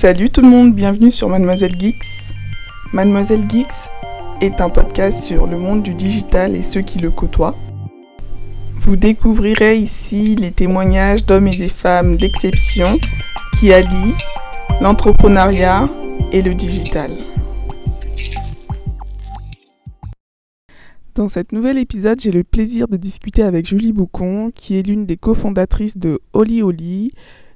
Salut tout le monde, bienvenue sur Mademoiselle Geeks. Mademoiselle Geeks est un podcast sur le monde du digital et ceux qui le côtoient. Vous découvrirez ici les témoignages d'hommes et des femmes d'exception qui allient l'entrepreneuriat et le digital. Dans cet nouvel épisode, j'ai le plaisir de discuter avec Julie Boucon, qui est l'une des cofondatrices de Oli Oli,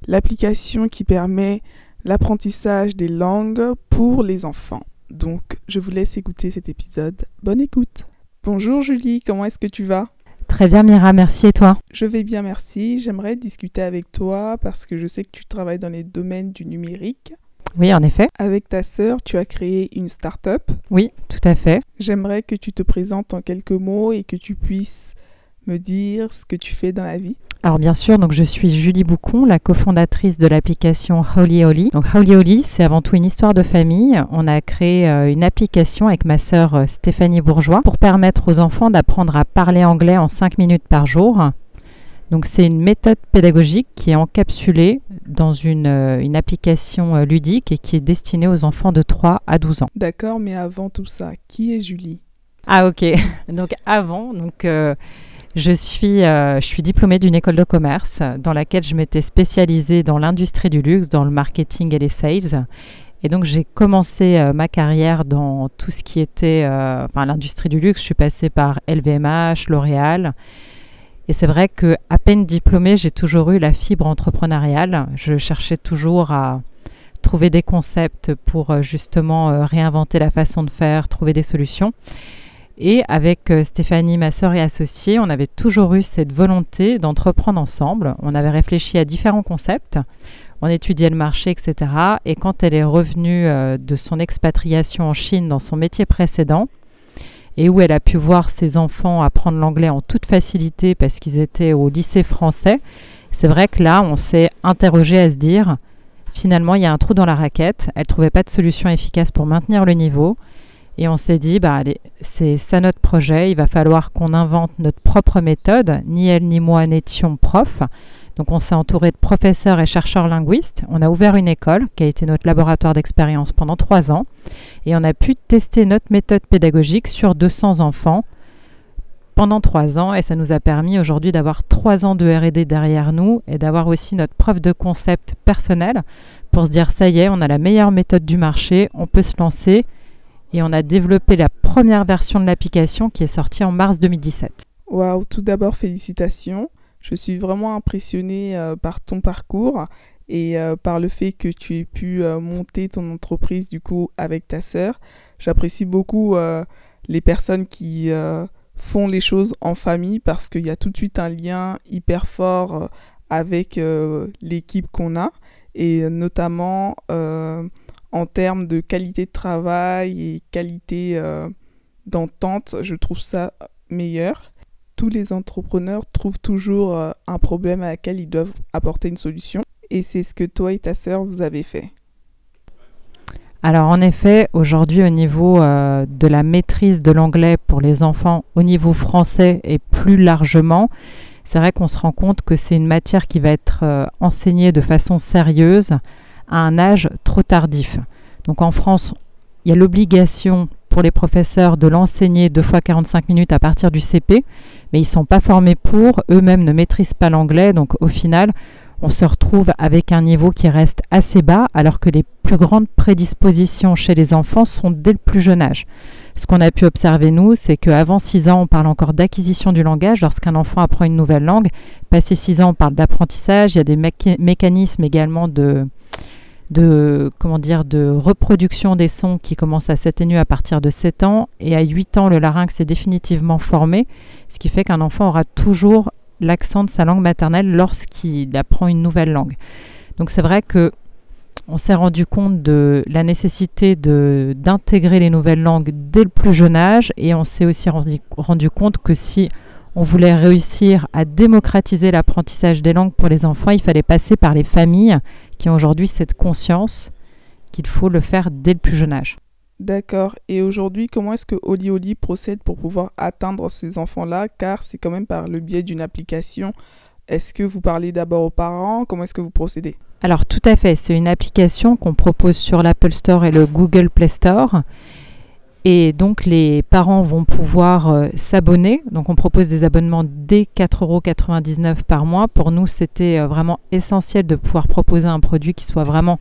l'application qui permet l'apprentissage des langues pour les enfants. Donc, je vous laisse écouter cet épisode. Bonne écoute. Bonjour Julie, comment est-ce que tu vas? Très bien Mira, merci et toi? Je vais bien, merci. J'aimerais discuter avec toi parce que je sais que tu travailles dans les domaines du numérique. Oui, en effet. Avec ta sœur, tu as créé une start-up. Oui, tout à fait. J'aimerais que tu te présentes en quelques mots et que tu puisses me dire ce que tu fais dans la vie. Alors bien sûr, donc je suis Julie Boucon, la cofondatrice de l'application Holy Holy. Donc Holy Holy, c'est avant tout une histoire de famille. On a créé euh, une application avec ma sœur euh, Stéphanie Bourgeois pour permettre aux enfants d'apprendre à parler anglais en 5 minutes par jour. Donc c'est une méthode pédagogique qui est encapsulée dans une, euh, une application ludique et qui est destinée aux enfants de 3 à 12 ans. D'accord, mais avant tout ça, qui est Julie? Ah ok, donc avant, donc... Je suis, euh, je suis diplômée d'une école de commerce dans laquelle je m'étais spécialisée dans l'industrie du luxe, dans le marketing et les sales. Et donc j'ai commencé euh, ma carrière dans tout ce qui était euh, enfin, l'industrie du luxe. Je suis passée par LVMH, L'Oréal. Et c'est vrai que à peine diplômée, j'ai toujours eu la fibre entrepreneuriale. Je cherchais toujours à trouver des concepts pour justement réinventer la façon de faire, trouver des solutions. Et avec euh, Stéphanie, ma sœur et associée, on avait toujours eu cette volonté d'entreprendre ensemble. On avait réfléchi à différents concepts. On étudiait le marché, etc. Et quand elle est revenue euh, de son expatriation en Chine dans son métier précédent, et où elle a pu voir ses enfants apprendre l'anglais en toute facilité parce qu'ils étaient au lycée français, c'est vrai que là, on s'est interrogé à se dire, finalement, il y a un trou dans la raquette. Elle ne trouvait pas de solution efficace pour maintenir le niveau. Et on s'est dit, bah, c'est ça notre projet, il va falloir qu'on invente notre propre méthode. Ni elle ni moi n'étions profs. Donc on s'est entouré de professeurs et chercheurs linguistes. On a ouvert une école qui a été notre laboratoire d'expérience pendant trois ans. Et on a pu tester notre méthode pédagogique sur 200 enfants pendant trois ans. Et ça nous a permis aujourd'hui d'avoir trois ans de RD derrière nous et d'avoir aussi notre preuve de concept personnel pour se dire, ça y est, on a la meilleure méthode du marché, on peut se lancer et on a développé la première version de l'application qui est sortie en mars 2017. Waouh, tout d'abord félicitations. Je suis vraiment impressionnée euh, par ton parcours et euh, par le fait que tu aies pu euh, monter ton entreprise du coup avec ta sœur. J'apprécie beaucoup les personnes qui font les choses en famille parce qu'il y a tout de suite un lien hyper fort avec l'équipe qu'on a et notamment en termes de qualité de travail et qualité euh, d'entente, je trouve ça meilleur. Tous les entrepreneurs trouvent toujours euh, un problème à laquelle ils doivent apporter une solution. Et c'est ce que toi et ta sœur, vous avez fait. Alors en effet, aujourd'hui au niveau euh, de la maîtrise de l'anglais pour les enfants au niveau français et plus largement, c'est vrai qu'on se rend compte que c'est une matière qui va être enseignée de façon sérieuse à un âge trop tardif. Donc en France, il y a l'obligation pour les professeurs de l'enseigner deux fois 45 minutes à partir du CP, mais ils ne sont pas formés pour, eux-mêmes ne maîtrisent pas l'anglais, donc au final, on se retrouve avec un niveau qui reste assez bas, alors que les plus grandes prédispositions chez les enfants sont dès le plus jeune âge. Ce qu'on a pu observer, nous, c'est qu'avant 6 ans, on parle encore d'acquisition du langage. Lorsqu'un enfant apprend une nouvelle langue, passé 6 ans, on parle d'apprentissage. Il y a des mécanismes également de, de, comment dire, de reproduction des sons qui commencent à s'atténuer à partir de 7 ans. Et à 8 ans, le larynx est définitivement formé, ce qui fait qu'un enfant aura toujours l'accent de sa langue maternelle lorsqu'il apprend une nouvelle langue. Donc c'est vrai que on s'est rendu compte de la nécessité d'intégrer les nouvelles langues dès le plus jeune âge et on s'est aussi rendu, rendu compte que si on voulait réussir à démocratiser l'apprentissage des langues pour les enfants, il fallait passer par les familles qui ont aujourd'hui cette conscience qu'il faut le faire dès le plus jeune âge. D'accord. Et aujourd'hui, comment est-ce que Oli Oli procède pour pouvoir atteindre ces enfants-là? Car c'est quand même par le biais d'une application. Est-ce que vous parlez d'abord aux parents? Comment est-ce que vous procédez? Alors tout à fait, c'est une application qu'on propose sur l'Apple Store et le Google Play Store. Et donc les parents vont pouvoir euh, s'abonner. Donc on propose des abonnements dès 4,99 euros par mois. Pour nous, c'était euh, vraiment essentiel de pouvoir proposer un produit qui soit vraiment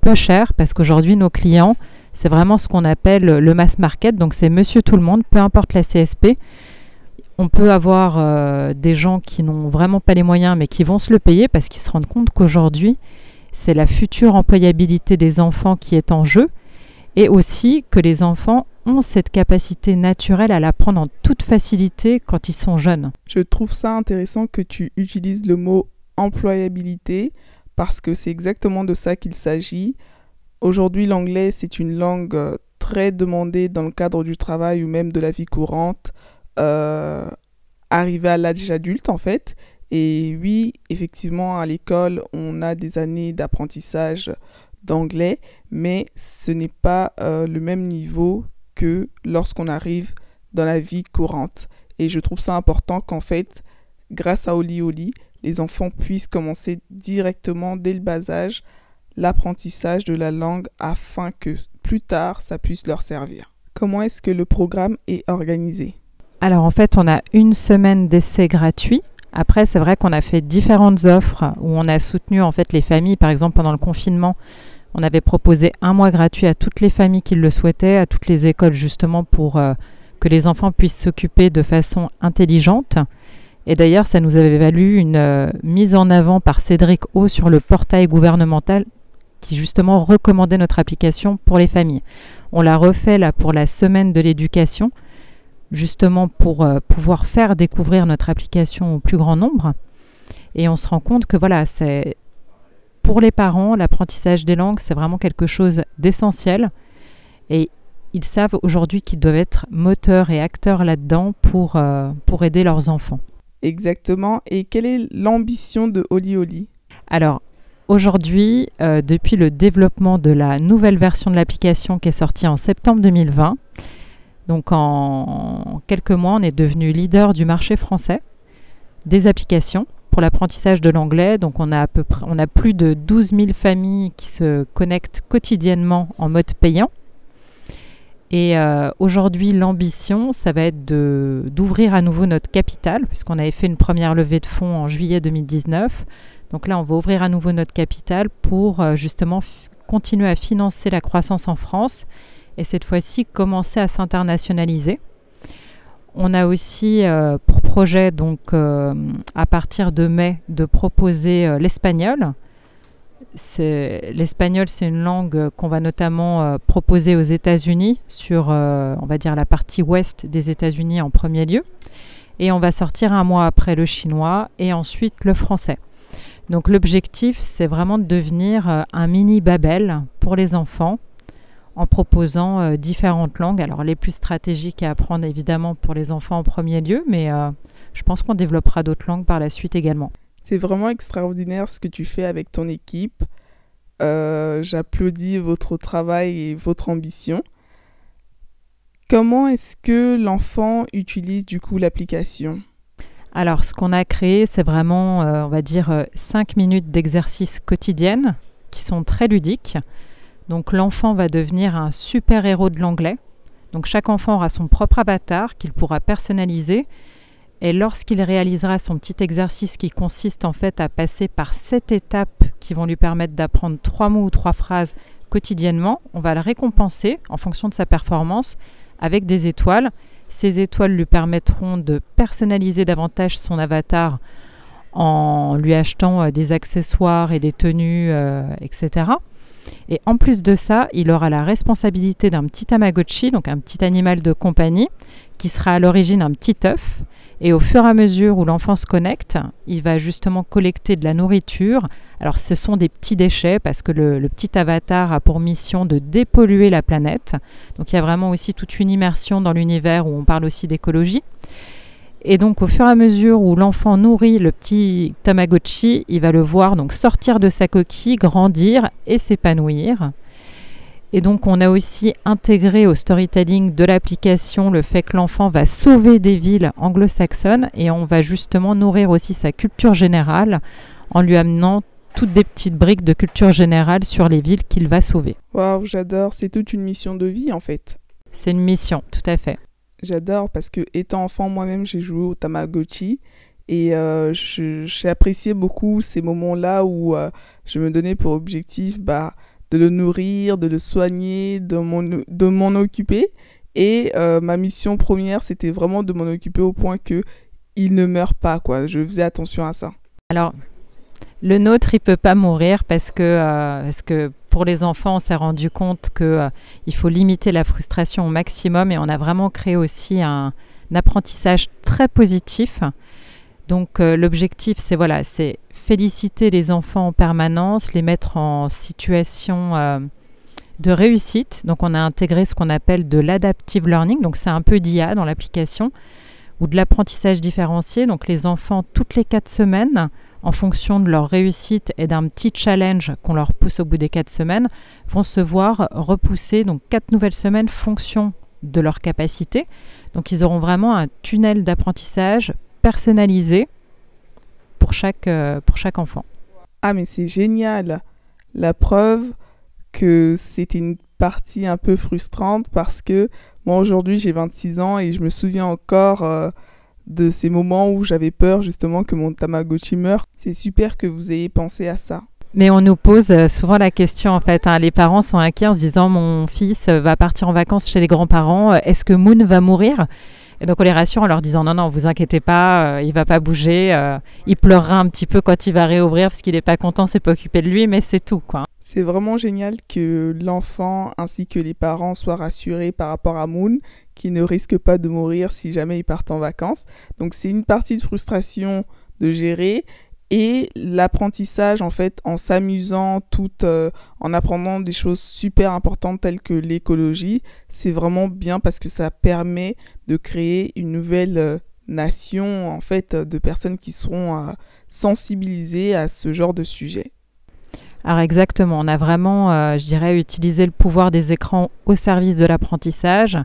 peu cher parce qu'aujourd'hui, nos clients, c'est vraiment ce qu'on appelle le mass market. Donc c'est monsieur tout le monde, peu importe la CSP. On peut avoir euh, des gens qui n'ont vraiment pas les moyens mais qui vont se le payer parce qu'ils se rendent compte qu'aujourd'hui, c'est la future employabilité des enfants qui est en jeu et aussi que les enfants ont cette capacité naturelle à l'apprendre en toute facilité quand ils sont jeunes. Je trouve ça intéressant que tu utilises le mot employabilité parce que c'est exactement de ça qu'il s'agit. Aujourd'hui, l'anglais, c'est une langue euh, très demandée dans le cadre du travail ou même de la vie courante, euh, arrivée à l'âge adulte en fait. Et oui, effectivement, à l'école, on a des années d'apprentissage d'anglais, mais ce n'est pas euh, le même niveau que lorsqu'on arrive dans la vie courante. Et je trouve ça important qu'en fait, grâce à Oli Oli, les enfants puissent commencer directement dès le bas âge l'apprentissage de la langue afin que plus tard ça puisse leur servir. Comment est-ce que le programme est organisé? Alors en fait, on a une semaine d'essai gratuit. Après, c'est vrai qu'on a fait différentes offres où on a soutenu en fait les familles, par exemple pendant le confinement, on avait proposé un mois gratuit à toutes les familles qui le souhaitaient, à toutes les écoles justement pour euh, que les enfants puissent s'occuper de façon intelligente. Et d'ailleurs, ça nous avait valu une euh, mise en avant par Cédric O sur le portail gouvernemental qui justement recommandait notre application pour les familles. On l'a refait là pour la semaine de l'éducation, justement pour euh, pouvoir faire découvrir notre application au plus grand nombre. Et on se rend compte que voilà, c'est pour les parents, l'apprentissage des langues, c'est vraiment quelque chose d'essentiel. Et ils savent aujourd'hui qu'ils doivent être moteurs et acteurs là-dedans pour, euh, pour aider leurs enfants. Exactement. Et quelle est l'ambition de Oli Oli? Alors, aujourd'hui, euh, depuis le développement de la nouvelle version de l'application qui est sortie en septembre 2020, donc en quelques mois, on est devenu leader du marché français des applications pour l'apprentissage de l'anglais. Donc on a à peu près, on a plus de 12 000 familles qui se connectent quotidiennement en mode payant. Et euh, aujourd'hui, l'ambition, ça va être d'ouvrir à nouveau notre capital, puisqu'on avait fait une première levée de fonds en juillet 2019. Donc là, on va ouvrir à nouveau notre capital pour euh, justement continuer à financer la croissance en France et cette fois-ci commencer à s'internationaliser. On a aussi euh, pour projet, donc, euh, à partir de mai, de proposer euh, l'espagnol. L'espagnol, c'est une langue qu'on va notamment proposer aux États-Unis, sur, on va dire, la partie ouest des États-Unis en premier lieu. Et on va sortir un mois après le chinois et ensuite le français. Donc l'objectif, c'est vraiment de devenir un mini Babel pour les enfants en proposant euh, différentes langues. Alors les plus stratégiques à apprendre évidemment pour les enfants en premier lieu, mais euh, je pense qu'on développera d'autres langues par la suite également. C'est vraiment extraordinaire ce que tu fais avec ton équipe. Euh, j'applaudis votre travail et votre ambition. Comment est-ce que l'enfant utilise du coup l'application? Alors ce qu'on a créé, c'est vraiment, on va dire, 5 minutes d'exercice quotidiennes qui sont très ludiques. Donc l'enfant va devenir un super héros de l'anglais. Donc chaque enfant aura son propre avatar qu'il pourra personnaliser. Et lorsqu'il réalisera son petit exercice qui consiste en fait à passer par sept étapes qui vont lui permettre d'apprendre trois mots ou trois phrases quotidiennement, on va le récompenser en fonction de sa performance avec des étoiles. Ces étoiles lui permettront de personnaliser davantage son avatar en lui achetant euh, des accessoires et des tenues, euh, etc. Et en plus de ça, il aura la responsabilité d'un petit Tamagotchi, donc un petit animal de compagnie, qui sera à l'origine un petit œuf. Et au fur et à mesure où l'enfant se connecte, il va justement collecter de la nourriture. Alors ce sont des petits déchets parce que le, le, petit avatar a pour mission de dépolluer la planète. Donc il y a vraiment aussi toute une immersion dans l'univers où on parle aussi d'écologie. Et donc au fur et à mesure où l'enfant nourrit le petit Tamagotchi, il va le voir donc sortir de sa coquille, grandir et s'épanouir. Et donc on a aussi intégré au storytelling de l'application le fait que l'enfant va sauver des villes anglo-saxonnes et on va justement nourrir aussi sa culture générale en lui amenant toutes des petites briques de culture générale sur les villes qu'il va sauver. Waouh, j'adore, c'est toute une mission de vie en fait. C'est une mission, tout à fait. J'adore parce que étant enfant moi-même, j'ai joué au Tamagotchi et euh, j'ai apprécié beaucoup ces moments-là où euh, je me donnais pour objectif bah, de le nourrir, de le soigner, de m'en occuper. Et euh, ma mission première, c'était vraiment de m'en occuper au point que il ne meurt pas. Quoi. Je faisais attention à ça. Alors, le nôtre, il peut pas mourir parce que, parce que pour les enfants, on s'est rendu compte qu'il euh, faut limiter la frustration au maximum et on a vraiment créé aussi un, apprentissage très positif. Donc l'objectif, c'est voilà, c'est féliciter les enfants en permanence, les mettre en situation de réussite. Donc on a intégré ce qu'on appelle de l'adaptive learning, donc c'est un peu d'IA dans l'application, ou de l'apprentissage différencié. Donc les enfants, toutes les quatre semaines, en fonction de leur réussite et d'un petit challenge qu'on leur pousse au bout des quatre semaines, vont se voir repousser donc quatre nouvelles semaines fonction de leur capacité. Donc ils auront vraiment un tunnel d'apprentissage personnalisé pour chaque, euh, pour chaque enfant. Ah mais c'est génial La preuve, que c'était une partie un peu frustrante parce que moi aujourd'hui j'ai 26 ans et je me souviens encore euh, de ces moments où j'avais peur justement que mon Tamagotchi meure. C'est super que vous ayez pensé à ça. Mais on nous pose euh, souvent la question en fait. Hein. les parents sont inquiets en se disant mon fils va partir en vacances chez les grands-parents. Euh, est-ce que Moon va mourir? Et donc on les rassure en leur disant non non vous inquiétez pas, il va pas bouger, il pleurera un petit peu quand il va réouvrir parce qu'il n'est pas content, c'est pas occupé de lui, mais c'est tout quoi. C'est vraiment génial que l'enfant ainsi que les parents soient rassurés par rapport à Moon, qui ne risque pas de mourir si jamais il part en vacances. Donc c'est une partie de frustration de gérer et l'apprentissage en fait en s'amusant tout euh, en apprenant des choses super importantes telles que l'écologie, c'est vraiment bien parce que ça permet de créer une nouvelle euh, nation en fait de personnes qui seront euh, sensibilisées à ce genre de sujet. Alors exactement, on a vraiment, euh, je dirais, utilisé le pouvoir des écrans au service de l'apprentissage.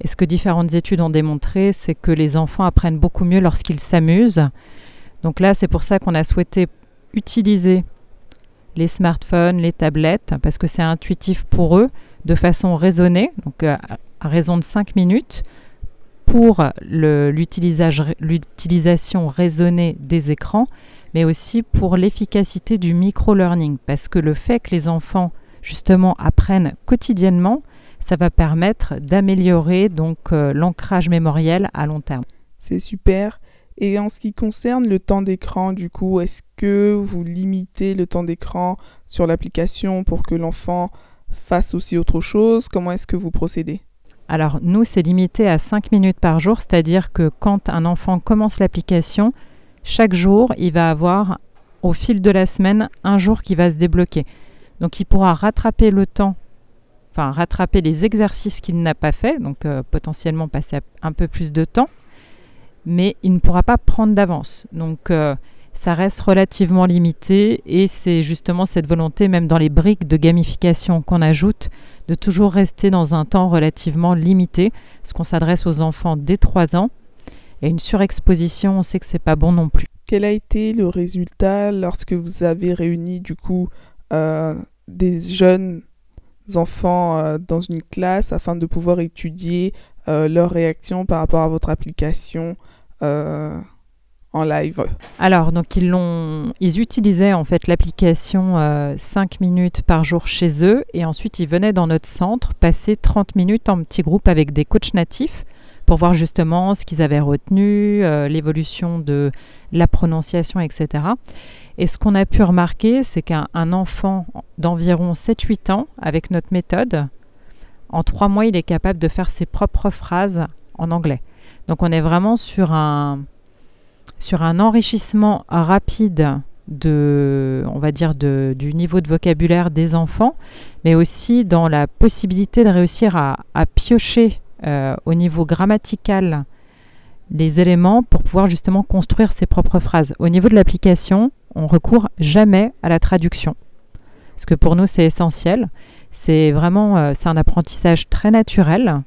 Et ce que différentes études ont démontré, c'est que les enfants apprennent beaucoup mieux lorsqu'ils s'amusent. Donc là, c'est pour ça qu'on a souhaité utiliser les smartphones, les tablettes, parce que c'est intuitif pour eux, de façon raisonnée, donc euh, à raison de 5 minutes, pour l'utilisation raisonnée des écrans mais aussi pour l'efficacité du micro-learning, parce que le fait que les enfants justement apprennent quotidiennement, ça va permettre d'améliorer donc euh, l'ancrage mémoriel à long terme. C'est super. Et en ce qui concerne le temps d'écran, du coup, est-ce que vous limitez le temps d'écran sur l'application pour que l'enfant fasse aussi autre chose? Comment est-ce que vous procédez? Alors, nous, c'est limité à 5 minutes par jour, c'est-à-dire que quand un enfant commence l'application, chaque jour, il va avoir au fil de la semaine un jour qui va se débloquer. Donc il pourra rattraper le temps, enfin rattraper les exercices qu'il n'a pas fait, donc euh, potentiellement passer un peu plus de temps, mais il ne pourra pas prendre d'avance. Donc euh, ça reste relativement limité et c'est justement cette volonté, même dans les briques de gamification qu'on ajoute, de toujours rester dans un temps relativement limité, parce qu'on s'adresse aux enfants dès 3 ans et une surexposition, on sait que c'est pas bon non plus. Quel a été le résultat lorsque vous avez réuni du coup euh, des jeunes enfants euh, dans une classe afin de pouvoir étudier euh, leurs réactions par rapport à votre application en live. Alors, donc ils, l'ont, ils utilisaient en fait l'application 5 minutes par jour chez eux et ensuite ils venaient dans notre centre passer 30 minutes en petit groupe avec des coachs natifs pour voir justement ce qu'ils avaient retenu, euh, l'évolution de la prononciation, etc. Et ce qu'on a pu remarquer, c'est qu'un enfant d'environ 7-8 ans, avec notre méthode, en trois mois, il est capable de faire ses propres phrases en anglais. Donc on est vraiment sur un, sur un enrichissement rapide de, on va dire, de, du niveau de vocabulaire des enfants, mais aussi dans la possibilité de réussir à piocher euh, au niveau grammatical les éléments pour pouvoir justement construire ses propres phrases. Au niveau de l'application, on recourt jamais à la traduction. Parce que pour nous, c'est essentiel. C'est vraiment euh, c'est un apprentissage très naturel.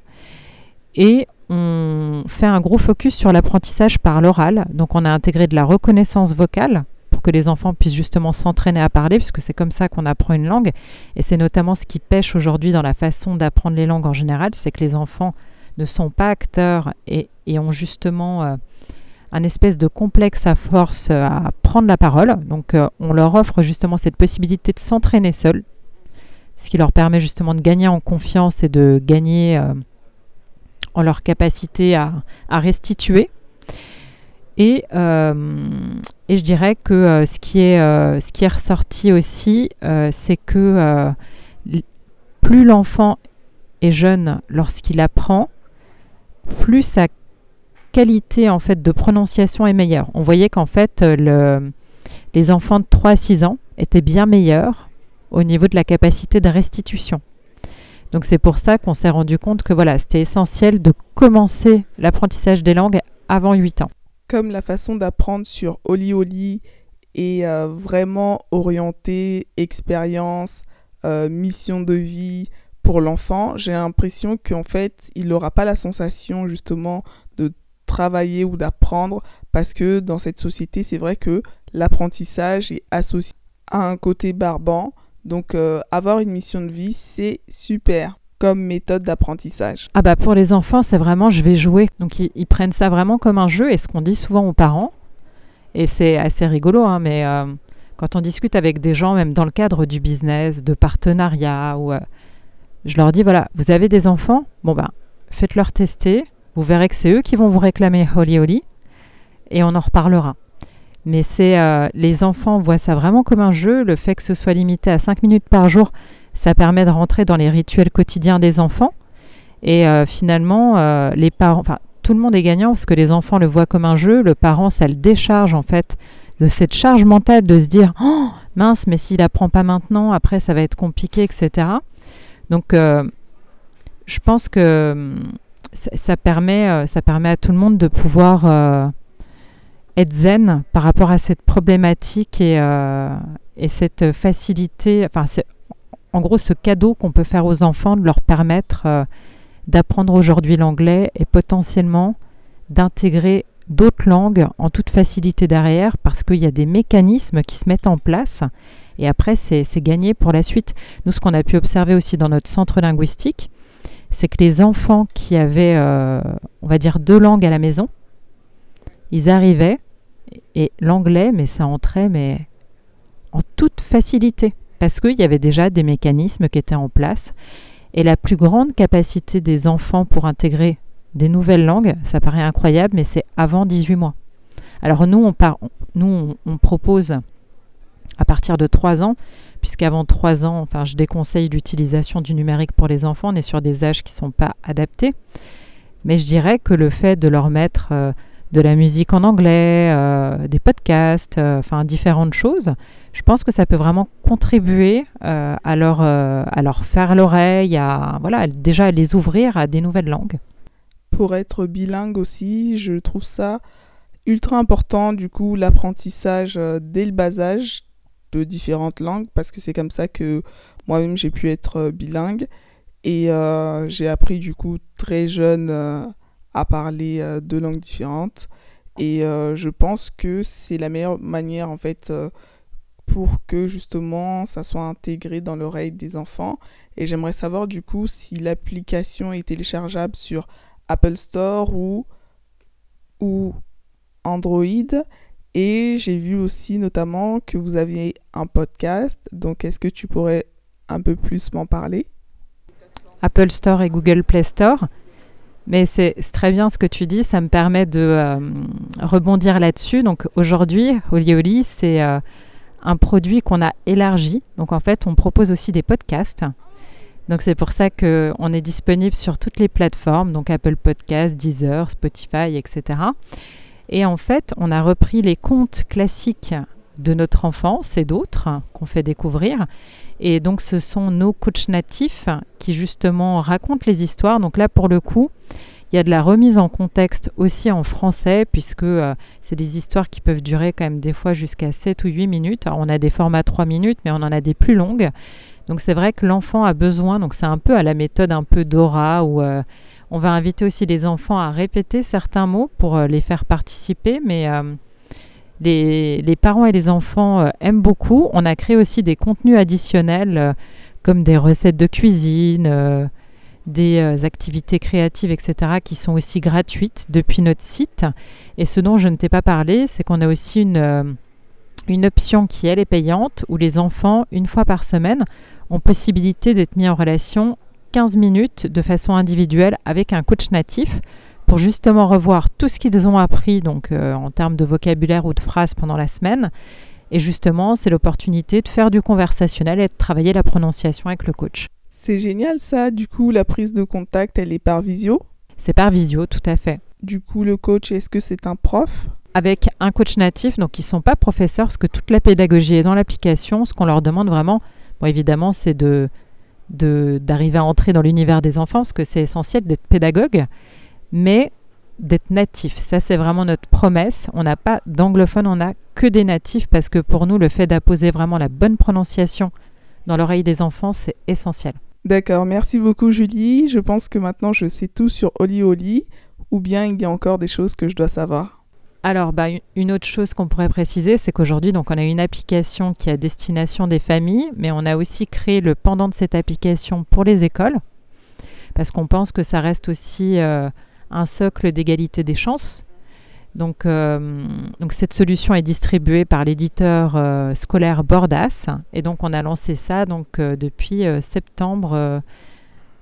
Et on fait un gros focus sur l'apprentissage par l'oral. Donc on a intégré de la reconnaissance vocale pour que les enfants puissent justement s'entraîner à parler, puisque c'est comme ça qu'on apprend une langue. Et c'est notamment ce qui pêche aujourd'hui dans la façon d'apprendre les langues en général, c'est que les enfants ne sont pas acteurs et, ont justement euh, un espèce de complexe à force euh, à prendre la parole. Donc euh, on leur offre justement cette possibilité de s'entraîner seuls, ce qui leur permet justement de gagner en confiance et de gagner en leur capacité à, restituer. Et, je dirais que ce qui est ressorti aussi, c'est que plus l'enfant est jeune lorsqu'il apprend, plus sa qualité en fait de prononciation est meilleure. On voyait qu'en fait le, les enfants de 3 à 6 ans étaient bien meilleurs au niveau de la capacité de restitution. Donc c'est pour ça qu'on s'est rendu compte que voilà, c'était essentiel de commencer l'apprentissage des langues avant 8 ans. Comme la façon d'apprendre sur Oli Oli est euh, vraiment orientée expérience, euh, mission de vie, pour l'enfant, j'ai l'impression qu'en fait, il n'aura pas la sensation justement de travailler ou d'apprendre parce que dans cette société, c'est vrai que l'apprentissage est associé à un côté barbant. Donc euh, avoir une mission de vie, c'est super comme méthode d'apprentissage. Ah bah pour les enfants, c'est vraiment je vais jouer. Donc ils, prennent ça vraiment comme un jeu et ce qu'on dit souvent aux parents, et c'est assez rigolo, hein, mais euh, quand on discute avec des gens, même dans le cadre du business, de partenariat ou... Euh, je leur dis voilà, vous avez des enfants, bon ben, faites-leur tester, vous verrez que c'est eux qui vont vous réclamer Holy Holy, et on en reparlera. Mais c'est euh, les enfants voient ça vraiment comme un jeu. Le fait que ce soit limité à 5 minutes par jour, ça permet de rentrer dans les rituels quotidiens des enfants. Et euh, finalement, euh, les parents, enfin, tout le monde est gagnant parce que les enfants le voient comme un jeu. Le parent, ça le décharge en fait de cette charge mentale de se dire oh, mince, mais s'il apprend pas maintenant, après ça va être compliqué, etc. Donc, euh, je pense que ça, permet, euh, ça permet à tout le monde de pouvoir euh, être zen par rapport à cette problématique et, et cette facilité, enfin, en gros, ce cadeau qu'on peut faire aux enfants de leur permettre d'apprendre aujourd'hui l'anglais et potentiellement d'intégrer d'autres langues en toute facilité derrière parce qu'il y a des mécanismes qui se mettent en place et après, c'est gagné pour la suite. Nous, ce qu'on a pu observer aussi dans notre centre linguistique, c'est que les enfants qui avaient, euh, on va dire, deux langues à la maison, ils arrivaient, et l'anglais, mais ça entrait, mais en toute facilité, parce qu'il y avait déjà des mécanismes qui étaient en place. Et la plus grande capacité des enfants pour intégrer des nouvelles langues, ça paraît incroyable, mais c'est avant 18 mois. Alors nous, on, part, nous, on propose à partir de 3 ans, puisqu'avant 3 ans, enfin, je déconseille l'utilisation du numérique pour les enfants, on est sur des âges qui ne sont pas adaptés. Mais je dirais que le fait de leur mettre euh, de la musique en anglais, euh, des podcasts, euh, enfin différentes choses, je pense que ça peut vraiment contribuer à, leur, faire l'oreille, à voilà, déjà à les ouvrir à des nouvelles langues. Pour être bilingue aussi, je trouve ça ultra important, du coup, l'apprentissage dès le bas âge de différentes langues parce que c'est comme ça que moi-même j'ai pu être euh, bilingue. Et euh, j'ai appris du coup très jeune euh, à parler deux langues différentes. Et je pense que c'est la meilleure manière en fait pour que justement ça soit intégré dans l'oreille des enfants. Et j'aimerais savoir du coup si l'application est téléchargeable sur Apple Store ou ou Android et j'ai vu aussi notamment que vous aviez un podcast. Donc est-ce que tu pourrais un peu plus m'en parler? Apple Store et Google Play Store. Mais c'est très bien ce que tu dis, ça me permet de euh, rebondir là-dessus. Donc aujourd'hui, Oli c'est euh, un produit qu'on a élargi. Donc en fait, on propose aussi des podcasts. Donc c'est pour ça qu'on est disponible sur toutes les plateformes, donc Apple Podcasts, Deezer, Spotify, etc. Et en fait, on a repris les contes classiques de notre enfance et d'autres qu'on fait découvrir. Et donc, ce sont nos coachs natifs qui justement racontent les histoires. Donc là, pour le coup, il y a de la remise en contexte aussi en français, puisque euh, c'est des histoires qui peuvent durer quand même des fois jusqu'à 7 ou 8 minutes. Alors, on a des formats 3 minutes, mais on en a des plus longues. Donc c'est vrai que l'enfant a besoin, donc c'est un peu à la méthode un peu Dora, où euh, on va inviter aussi les enfants à répéter certains mots pour euh, les faire participer, mais euh, les, parents et les enfants euh, aiment beaucoup. On a créé aussi des contenus additionnels comme des recettes de cuisine, des activités créatives, etc., qui sont aussi gratuites depuis notre site. Et ce dont je ne t'ai pas parlé, c'est qu'on a aussi une, une option qui, elle, est payante, où les enfants, une fois par semaine, ont possibilité d'être mis en relation 15 minutes de façon individuelle avec un coach natif pour justement revoir tout ce qu'ils ont appris donc euh, en termes de vocabulaire ou de phrases pendant la semaine. Et justement, c'est l'opportunité de faire du conversationnel et de travailler la prononciation avec le coach. C'est génial ça, du coup la prise de contact elle est par visio? C'est par visio, tout à fait. Du coup le coach est-ce que c'est un prof? Avec un coach natif, donc ils ne sont pas professeurs, parce que toute la pédagogie est dans l'application. Ce qu'on leur demande vraiment, bon, évidemment, c'est de de- d'arriver à entrer dans l'univers des enfants, parce que c'est essentiel d'être pédagogue, mais d'être natif. Ça, c'est vraiment notre promesse. On n'a pas d'anglophones, on n'a que des natifs, parce que pour nous, le fait d'apposer vraiment la bonne prononciation dans l'oreille des enfants, c'est essentiel. D'accord, merci beaucoup Julie. Je pense que maintenant je sais tout sur Oli Oli, ou bien il y a encore des choses que je dois savoir. Alors, bah, une- autre chose qu'on pourrait préciser, c'est qu'aujourd'hui, donc, on a une application qui est à destination des familles, mais on a aussi créé le pendant de cette application pour les écoles, parce qu'on pense que ça reste aussi euh, un socle d'égalité des chances. Donc, euh, donc, cette solution est distribuée par l'éditeur euh, scolaire Bordas, et donc on a lancé ça donc, depuis septembre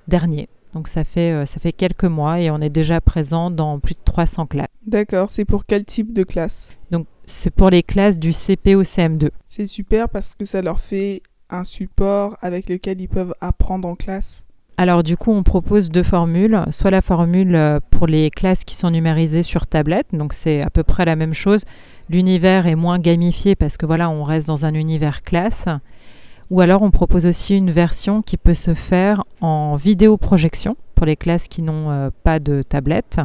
dernier. Donc, ça fait, euh, ça fait quelques mois et on est déjà présent dans plus de 300 classes. D'accord, c'est pour quel type de classe? Donc, c'est pour les classes du CP au CM2. C'est super parce que ça leur fait un support avec lequel ils peuvent apprendre en classe? Alors, du coup, on propose deux formules. Soit la formule euh, pour les classes qui sont numérisées sur tablette, donc c'est à peu près la même chose. L'univers est moins gamifié parce que voilà, on reste dans un univers classe. Ou alors, on propose aussi une version qui peut se faire en vidéoprojection pour les classes qui n'ont euh, pas de tablette.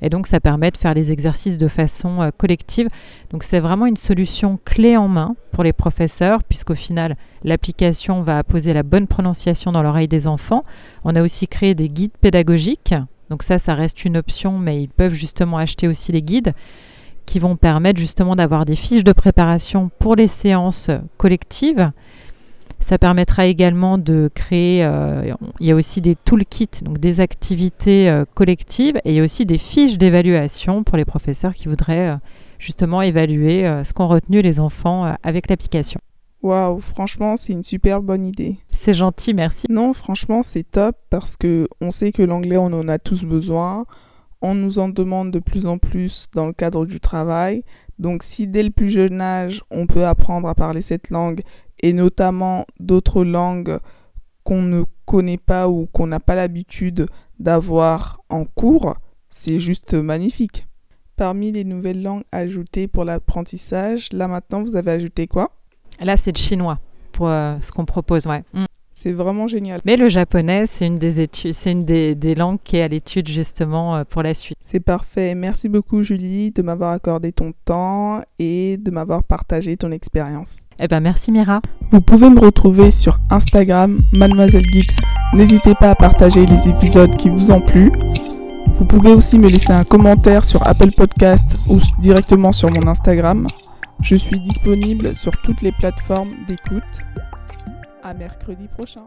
Et donc, ça permet de faire les exercices de façon euh, collective. Donc, c'est vraiment une solution clé en main pour les professeurs, puisqu'au final, l'application va apposer la bonne prononciation dans l'oreille des enfants. On a aussi créé des guides pédagogiques. Donc, ça, ça reste une option, mais ils peuvent justement acheter aussi les guides qui vont permettre justement d'avoir des fiches de préparation pour les séances collectives. Ça permettra également de créer, euh, il y a aussi des toolkits, donc des activités euh, collectives, et il y a aussi des fiches d'évaluation pour les professeurs qui voudraient euh, justement évaluer ce qu'ont retenu les enfants avec l'application. Waouh, franchement, c'est une super bonne idée. C'est gentil, merci. Non, franchement, c'est top parce que on sait que l'anglais, on en a tous besoin. On nous en demande de plus en plus dans le cadre du travail. Donc, si dès le plus jeune âge, on peut apprendre à parler cette langue et notamment d'autres langues qu'on ne connaît pas ou qu'on n'a pas l'habitude d'avoir en cours, c'est juste magnifique. Parmi les nouvelles langues ajoutées pour l'apprentissage, là maintenant, vous avez ajouté quoi? Là, c'est le chinois pour euh, ce qu'on propose, ouais. Mm. C'est vraiment génial. Mais le japonais, c'est une des études, c'est une des, des langues qui est à l'étude justement euh, pour la suite. C'est parfait. Merci beaucoup Julie de m'avoir accordé ton temps et de m'avoir partagé ton expérience. Eh ben, merci Mira. Vous pouvez me retrouver sur Instagram Mademoiselle Geeks. N'hésitez pas à partager les épisodes qui vous ont plu. Vous pouvez aussi me laisser un commentaire sur Apple Podcast ou directement sur mon Instagram. Je suis disponible sur toutes les plateformes d'écoute. À mercredi prochain.